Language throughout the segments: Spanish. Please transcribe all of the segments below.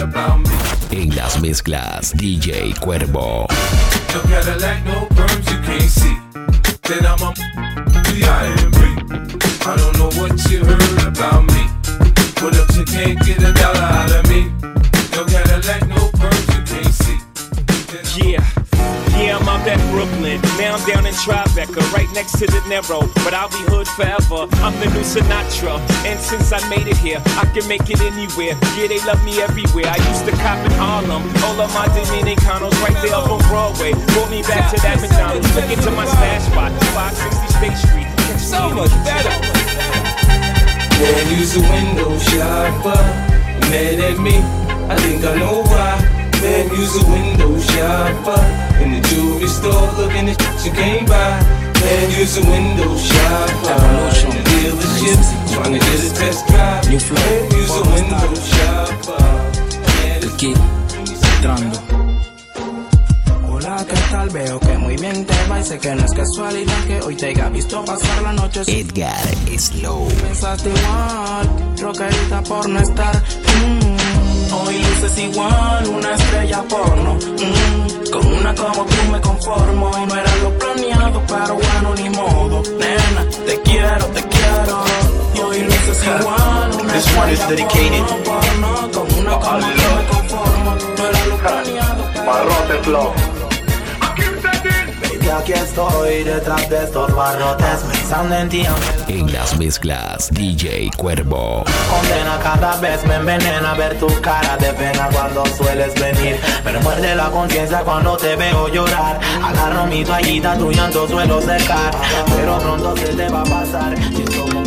about me. En las mezclas, DJ Cuervo. Narrow. But I'll be hood forever. I'm the new Sinatra. And since I made it here, I can make it anywhere. Yeah, they love me everywhere. I used to cop in Harlem. All of my Dominicanos right there up on Broadway. Brought me back to that McDonald's. Took it to my stash spot, 560 State Street. So much better. Man, use a window shopper. Mad at me, I think I know why. Man, use a window shopper. In the jewelry store, looking at shit you can't buy. Man, use a window shopper. In the dealership, trying to get a test drive. New use a window El kid, entrando. Hola, ¿qué tal? Veo que muy bien te va y sé que no es casualidad que hoy te haya visto pasar la noche Edgar Slow. pensaste igual, rockerita por no estar. mm. Hoy luces igual, una estrella porno. mm. Con una como tú me conformo y no era lo planeado, pero bueno, ni modo. Nena, te quiero, te quiero. Y hoy luces igual, una This one is dedicated porno, porno. Con una como tú me conformo, no era lo planeado, pero Barrote Flow. Aquí estoy detrás de estos barrotes. Pensando en ti En las mezclas, DJ Cuervo. condena cada vez me envenena Ver tu cara de pena cuando sueles venir. Me muerde la conciencia cuando te veo llorar. Agarro mi toallita, tu llanto suelo secar. Pero pronto se te va a pasar. Si somos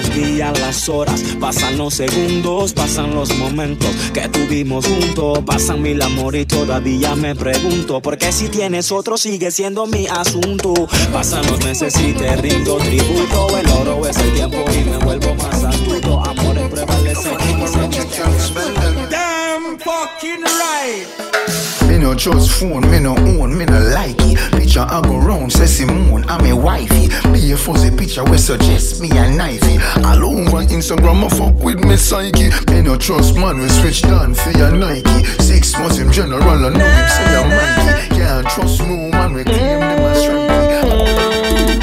los días, las horas, pasan los segundos, pasan los momentos que tuvimos juntos, pasan mil amor y todavía me pregunto por qué si tienes otro sigue siendo mi asunto. Pasan los meses y te rindo tributo, el oro es el tiempo y me vuelvo más astuto. Amores prevalecen y se Damn fucking right. Me no trust phone, me no own, me no like it. Picture I go round, say Simone, I'm a wifey. Be a fuzzy picture we suggest me a knifey. All over Instagram, I fuck with me psyche. Me no trust man, we switch down for your Nike. Six months in general, I know him say I'm Mikey. Can't trust no man, we claim them as strikey.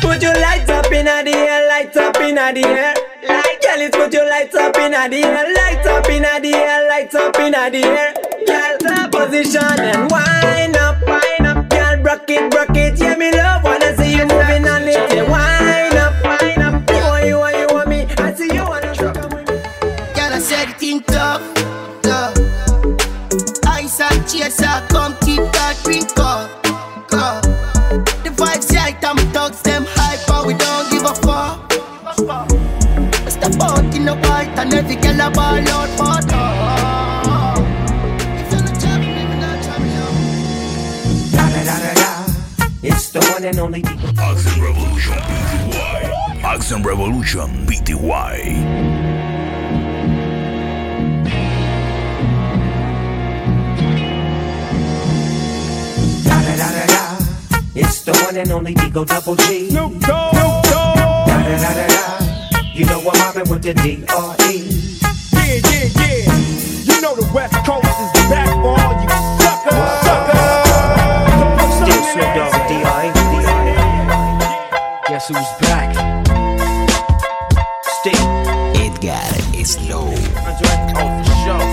Put your lights up in the air, lights up in the air. Like girl, it's put your lights up in the air, lights up in the air, lights up in the air. Girl, position and wind up, wind up. Girl, rock it, rock it. Yeah, the one and Revolution PTY. Action Revolution PTY. Da da da da da. It's the one and only Digo Double G. Snoop Dogg. Da da da da da. You know I'm mobbing with the D.R.E. Yeah, yeah, yeah. You know the West Coast is back for all you Guess who's back? Still. Edgar Slow. Oh, for sure.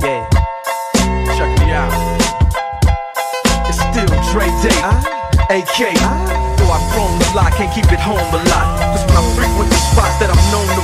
Yeah. Check me out. It's still Dre Day. Ah. AK. Ah. Though I've grown a lot, can't keep it home a lot. Cause when I frequent the spots that I'm known to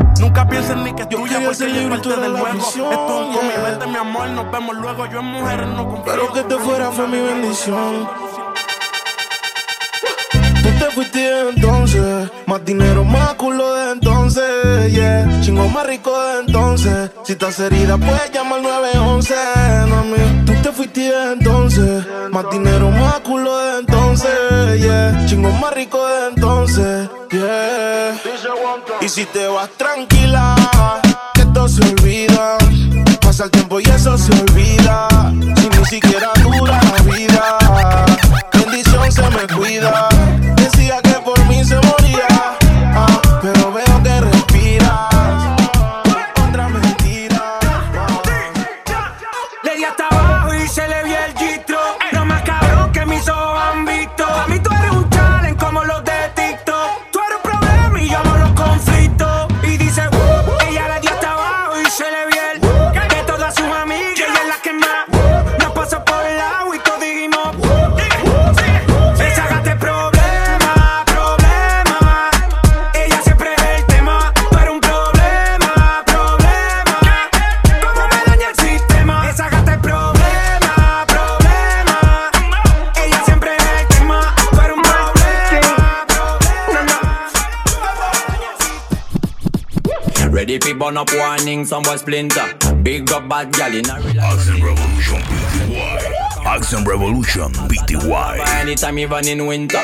Nunca piensen ni que es tuya porque es parte del juego. Esto es un cómic, vete mi amor, nos vemos luego. Yo en mujeres no confío. Pero que te fuera fue mi bendición. Tú te fuiste entonces, más dinero, más culo de entonces, yeah. Chingo más rico de entonces. Si estás herida, puedes llamar 911, mami. Tú te fuiste entonces, más dinero, más culo de entonces, yeah. Chingo más rico de entonces, yeah. Si te vas tranquila, que esto se olvida. Pasa el tiempo y eso se olvida. Burn up warning, some boy splinter. Big up bad gal in a real Action Revolution PTY. Action Revolution PTY. Anytime even in winter.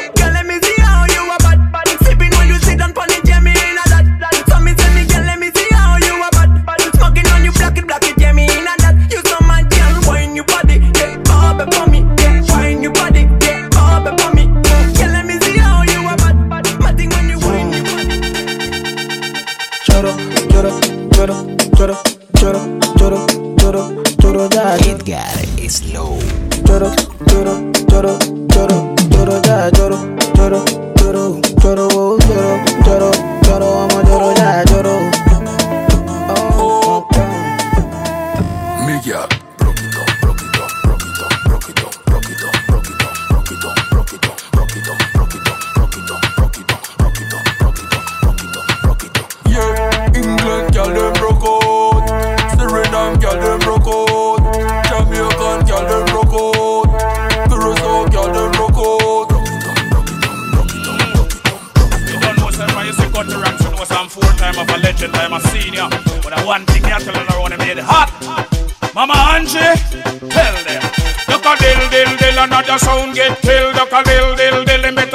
ya. Edgar Slow. Lloro, lloro.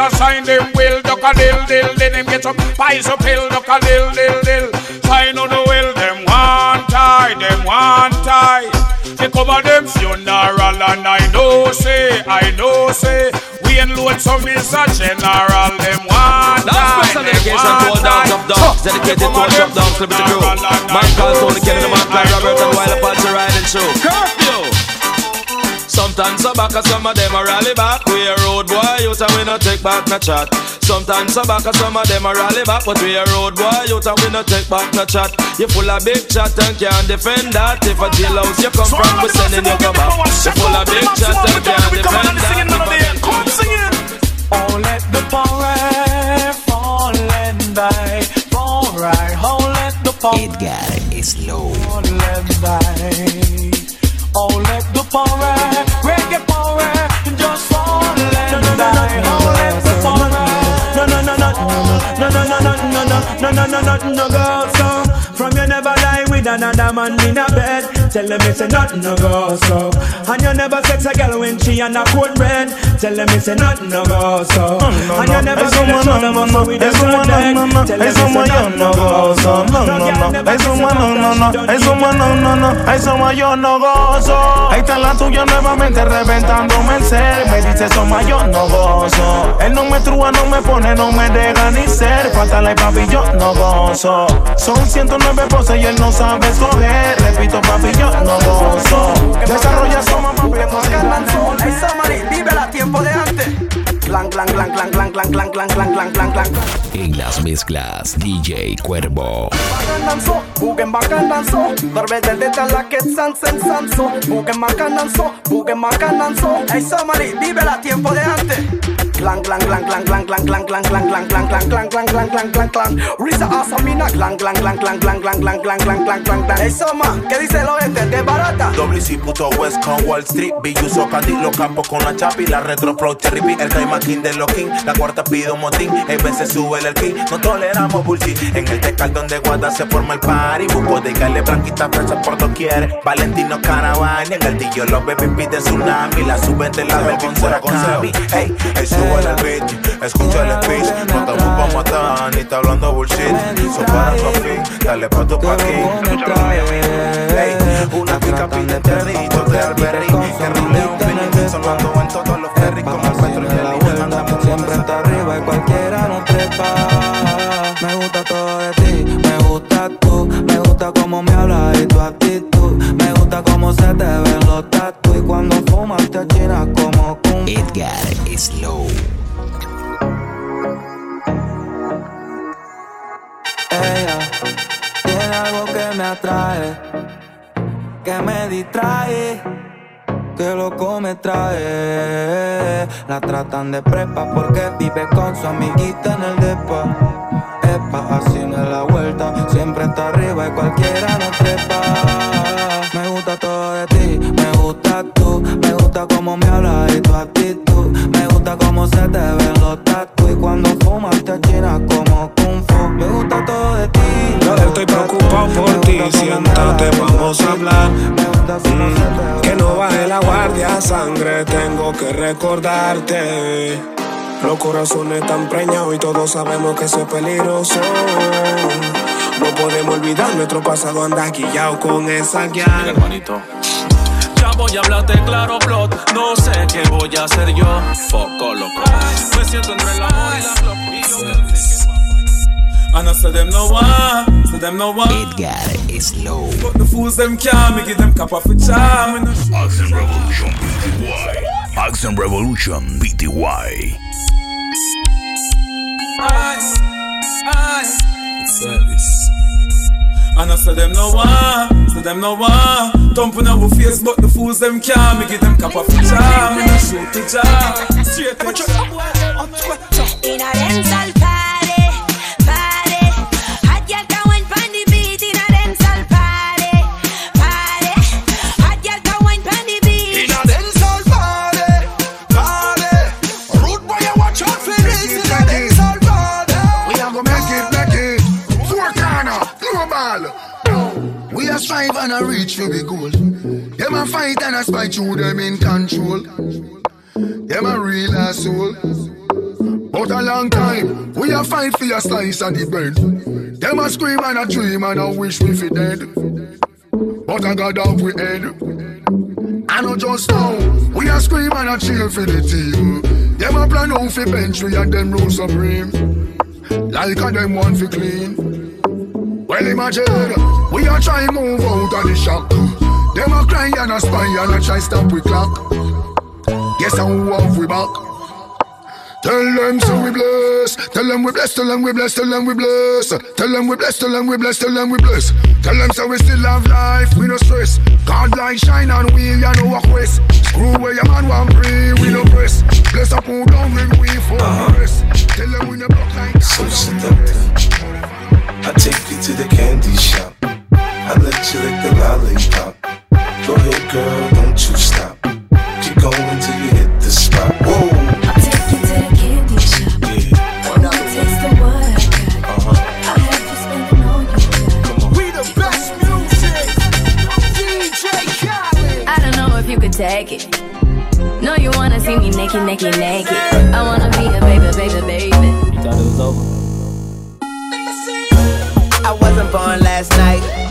Dill, sign them will. Duck a dill dill dill, them get some pies up hill. Duck a dill dill dill, sign on the will. Them one tie, them one tie. They cover them funeral and I know say, I know say. We and load some is a general. Them one tie, special dedication to all dogs of dogs, dedicated to all clip the crew. Man called Tony the man called Robert and Wilder Sometimes so back and some of them a rally back We a road boy you and we no take back no chat Sometimes so back and some of them a rally back But we a road boy you and we no take back no chat You full of big chat and can't defend that If a jailhouse you come from we sending you go back You full of big chat and can't defend that Come sing it. Oh, let the parade fall and die. Alright, oh, let the parade Edgar Slow. fall and die. No, no, no, no, no, no, go so. From you never lie with another man in a bed. Tell them it's a nothing no go so. And you never sex a girl when she on a cold bread. Tell them it's a nothing no go so. And you never get a no, a no, with a no, Tell them it's a nothing no gozo, no, no, eso no, no, no, no, eso no, no, no, no, eso yo no gozo. Ahí está la tuya nuevamente reventándome el ser, me dice eso yo no gozo. Él no me trúa, no me pone, no me deja ni ser, falta papi yo no gozo. Son 109 poses y él no sabe escoger, repito papi yo no gozo. Desarrolla Samari, dímela a tiempo de antes. Clan, clan, clan, clan, clan, clan, clan, clan, clan, clan, clan, clan. En las mezclas, DJ Cuervo. la que vívela tiempo de antes Clang, clang, clang, clang, clang, clang, clang, clang, clang, clang, clang, clang, clang, clang, clang, clang, clang, clang Risa Asamina, clang, clang, clang, clang, clang, clang, clang, clang, clang, clang, clang, clang Hey Soma, ¿qué dice el oeste? ¿De barata? WC puto West con Wall Street, Billuso Candy, los campos con la chapi, la retro pro cherry el Caima King de los King, la cuarta pido motín, el veces sube el king, no toleramos bullshit, en el tecal donde guarda se forma el party, buco de gale blanquita fresa por doquier, Valentino Caravana, en el tillo los bebés piden tsunami, la suben de la vergüenza con Sami, hey, hey, sube el escucha el speech, no te pa' matar, ni está hablando bullshit, so para tu fin, dale pa' tu parking, hey, una pica pide perrito de Alberry, de prepa sangre. Tengo que recordarte. Los corazones están preñados y todos sabemos que eso es peligroso. No podemos olvidar nuestro pasado anda guillado con esa guía. hermanito. Ya voy a hablarte claro, plot. No sé qué voy a hacer yo. Foco loco. Me siento entre la flor. Y And I say them no one, say them no one. Edgar Slow. But the fools them can't make it them cap off a charm. in the. Action Revolution BTY. Action Revolution BTY. Ice, ice. It's service. And I say them no one, say them no one. Thumping our face, but the fools them can't make it them cap off a charm. in the shoot the jar. Straight to the In the goal. Them a fight and a spite you, them in control. Them a real asshole. But a long time, we a fight for a slice of the bread. Them a scream and a dream and a wish we fi dead. But I got off we head. I know just now, we a scream and a cheer for the team. Them a plan out fi bench we and them rule supreme. Like a them want fi clean. Well imagine, we a try move out of the shop. Them a cry and a spy and a try stop we clock. Guess how have we back? Tell them so we bless. Tell them we bless. Tell them we bless. Tell them we bless. Tell them we bless. Tell them we bless. Tell them we bless. Tell them so we still have life. We no stress. God light shine on we ya no walk west. Screw where your man want free. We no press. Bless up who down when we for uh-huh. rest. Tell them we no block like So seductive. I take you to the candy shop. I let you lick the lollipop. Go ahead, girl, don't you stop. Keep going till you hit the spot. Whoa. I'll take you to the candy shop. Wanna taste of what I got. Uh-huh. I have you spending all you got. We the best music. DJ Khaled. I don't know if you could take it. No, you wanna see me naked, naked, naked. I wanna be a baby, baby, baby. You thought it was over? I wasn't born last night.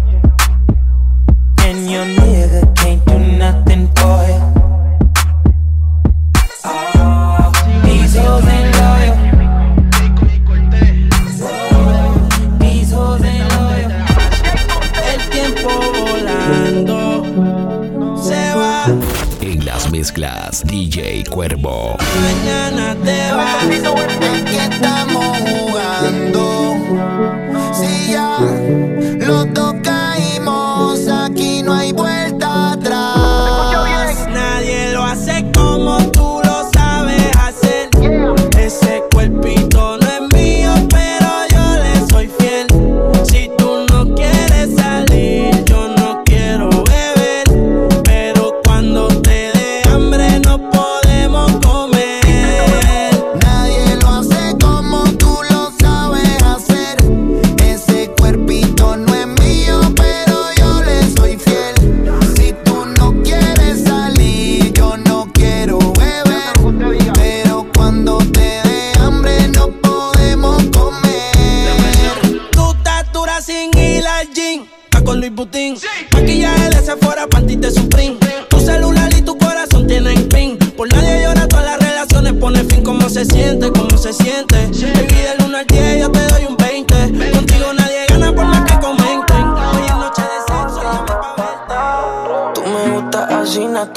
and your nigga can't do nothing for you. Oh, El tiempo volando se va. En las mezclas, DJ Cuervo.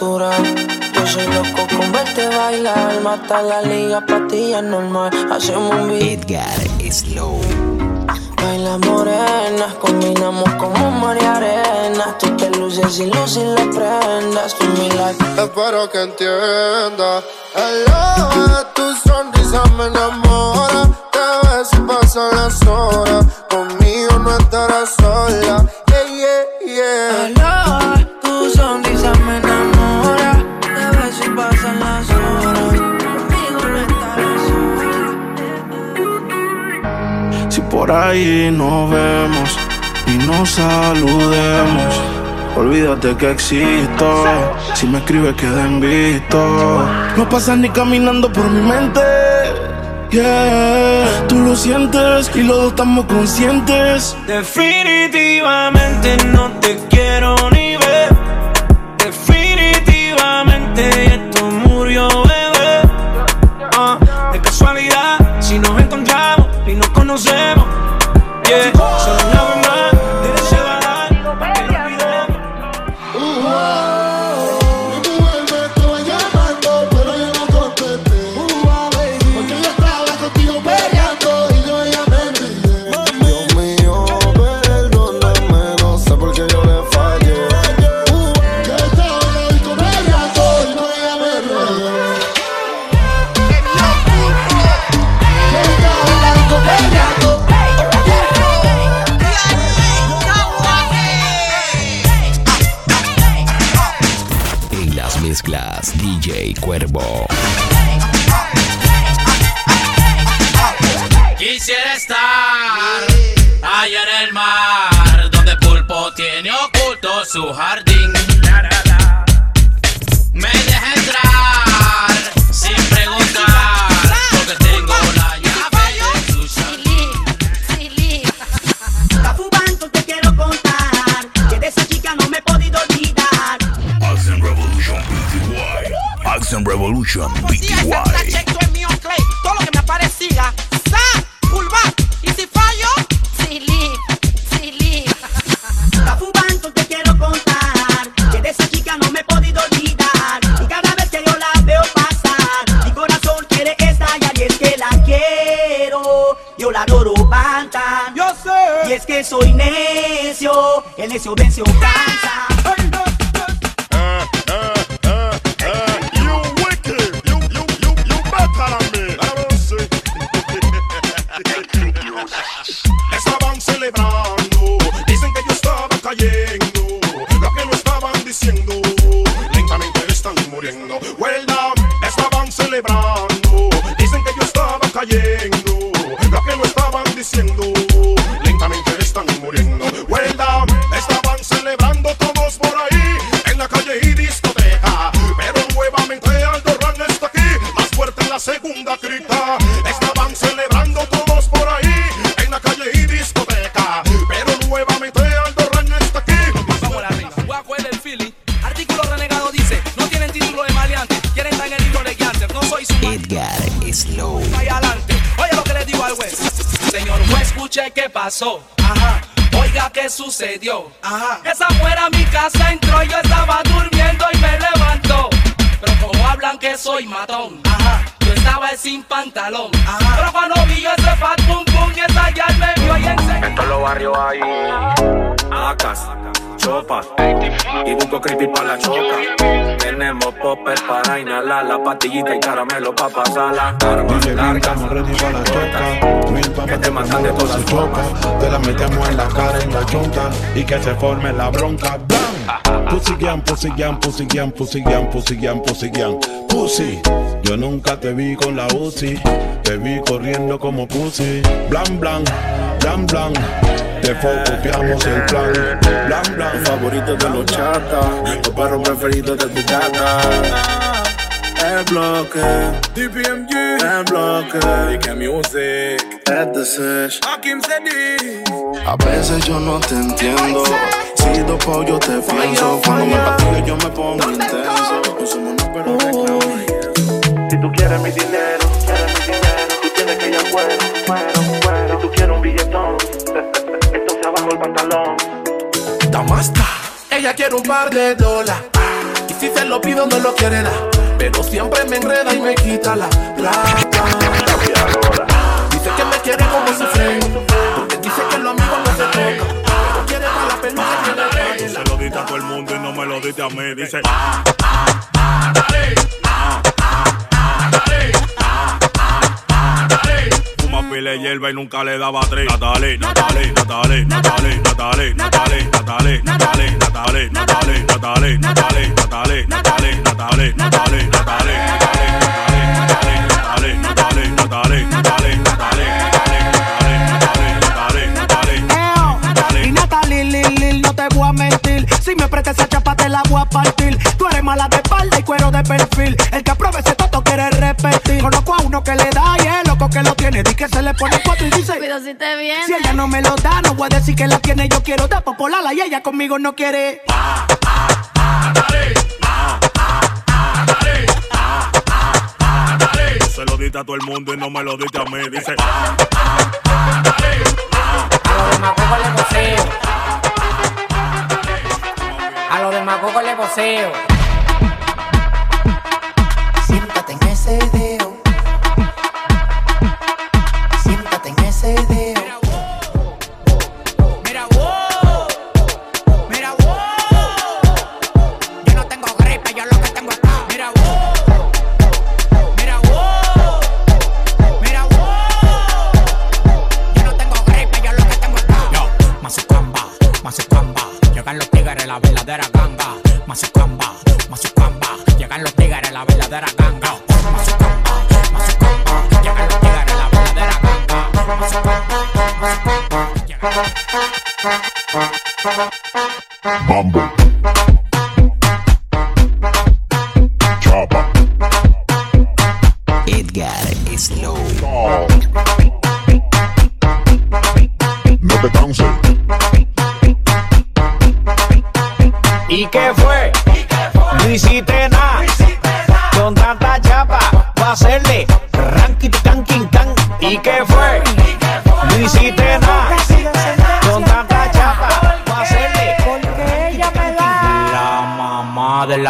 natural. Yo soy loco con verte bailar. Mata la liga, patilla normal. Hacemos un beat. Edgar Slow. Baila morenas, combinamos como mar y arena. Tú te luces y luces y las prendas. Tú mi like. Espero que entienda. Aloha, tus ahí nos vemos y nos saludemos. Olvídate que existo, si me escribes queden visto. No pasas ni caminando por mi mente. Yeah, tú lo sientes y los dos estamos conscientes. Definitivamente no te pasó. Ajá. Oiga, ¿qué sucedió? Ajá. Esa fuera mi casa entró, yo estaba durmiendo y me levantó. Pero como hablan que soy matón, Ajá. yo estaba sin pantalón. Ajá. Pero cuando vi ese fat pum pum, esa ya me vio y enseguida. En todos los barrios hay acas, y busco creepy para la choca. Tenemos popper para inhalar la pastillita y caramelo para pasar la arma larga. Estamos ready para la choca. Mil papas te matan de todas chocas. Te la metemos en la cara en la chonca y que se forme la bronca. ¡Bam! Pussy gang, pussy gang, pussy gang, pussy gang, pussy gang, pussy gang. Pussy. Yo nunca te vi con la Uzi. Te vi corriendo como pussy. Blan, blan, blan, blan. Te copiamos el plan. Blan, blan. Favorito de los chatas, tu perro preferido de tu gata. El bloque, DPMG, el bloque, DK Music, Ed the Sesh, Hakim. A veces yo no te entiendo. Si dopo yo te pienso. Cuando me patillo yo me pongo intenso. No somos una pero reclamo y eso. Si tú quieres mi dinero, quieres mi dinero, tú tienes que ir a cuero, cuero, cuero. Si tú quieres un billetón, abajo el pantalón. Damasta. Ella quiere un par de dólares. Y si se lo pido, no lo quiere dar. Pero siempre me enreda y me quita la plata. Dice que me quiere como su friend. Porque dice que los amigos no se tocan. Pero quiere para la peluca que le se lo diste a todo el mundo y no me lo diste a mí. Dice. Fuma pila de hierba y nunca le daba tres. Natalie, Natalie, Natalie, Natalie, Natalie, Natalie, Natalie, Natalie, Natalie, Natalie, Natalie, Natalie, Natalie, Natalie, Natalie, Natalie, Natalie, no te voy a mentir. Si me prestas esa chapa, te la voy a partir. Tú eres mala de espalda y cuero de perfil. El le pone cuatro y dice: Pero si te viene. Si ella no me lo da, no voy a decir que la tiene. Yo quiero dar popolala y ella conmigo no quiere. Se lo diste a todo el mundo y no me lo diste a mí. Dice. A lo demagogo le voceo. Siéntate en ese dedo. Mambo. Chapa. Edgar Slow. No te canses. ¿Y qué fue? No hiciste nada. Con tanta chapa, va a hacerle ranking can can. ¿Y qué fue?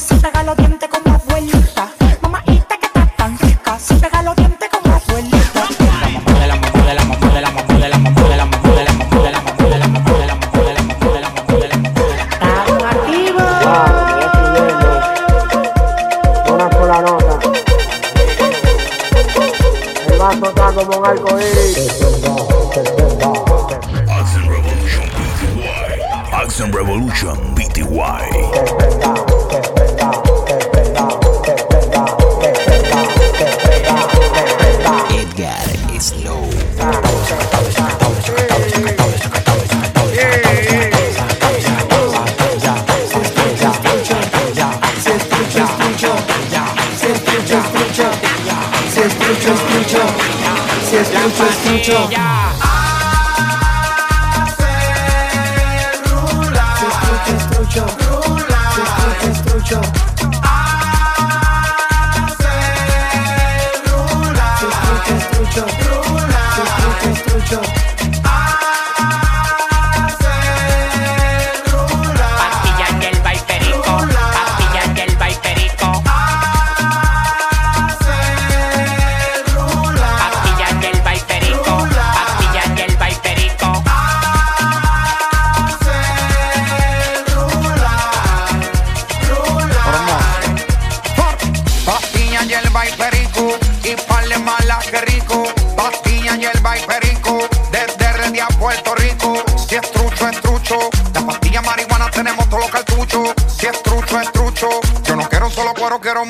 casita, galo bien.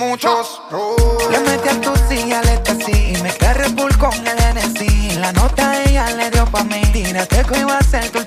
muchos. Le metí a tu silla le así y me carré full con el NC. La nota ella le dio pa' mí. Tírate que iba a ser tu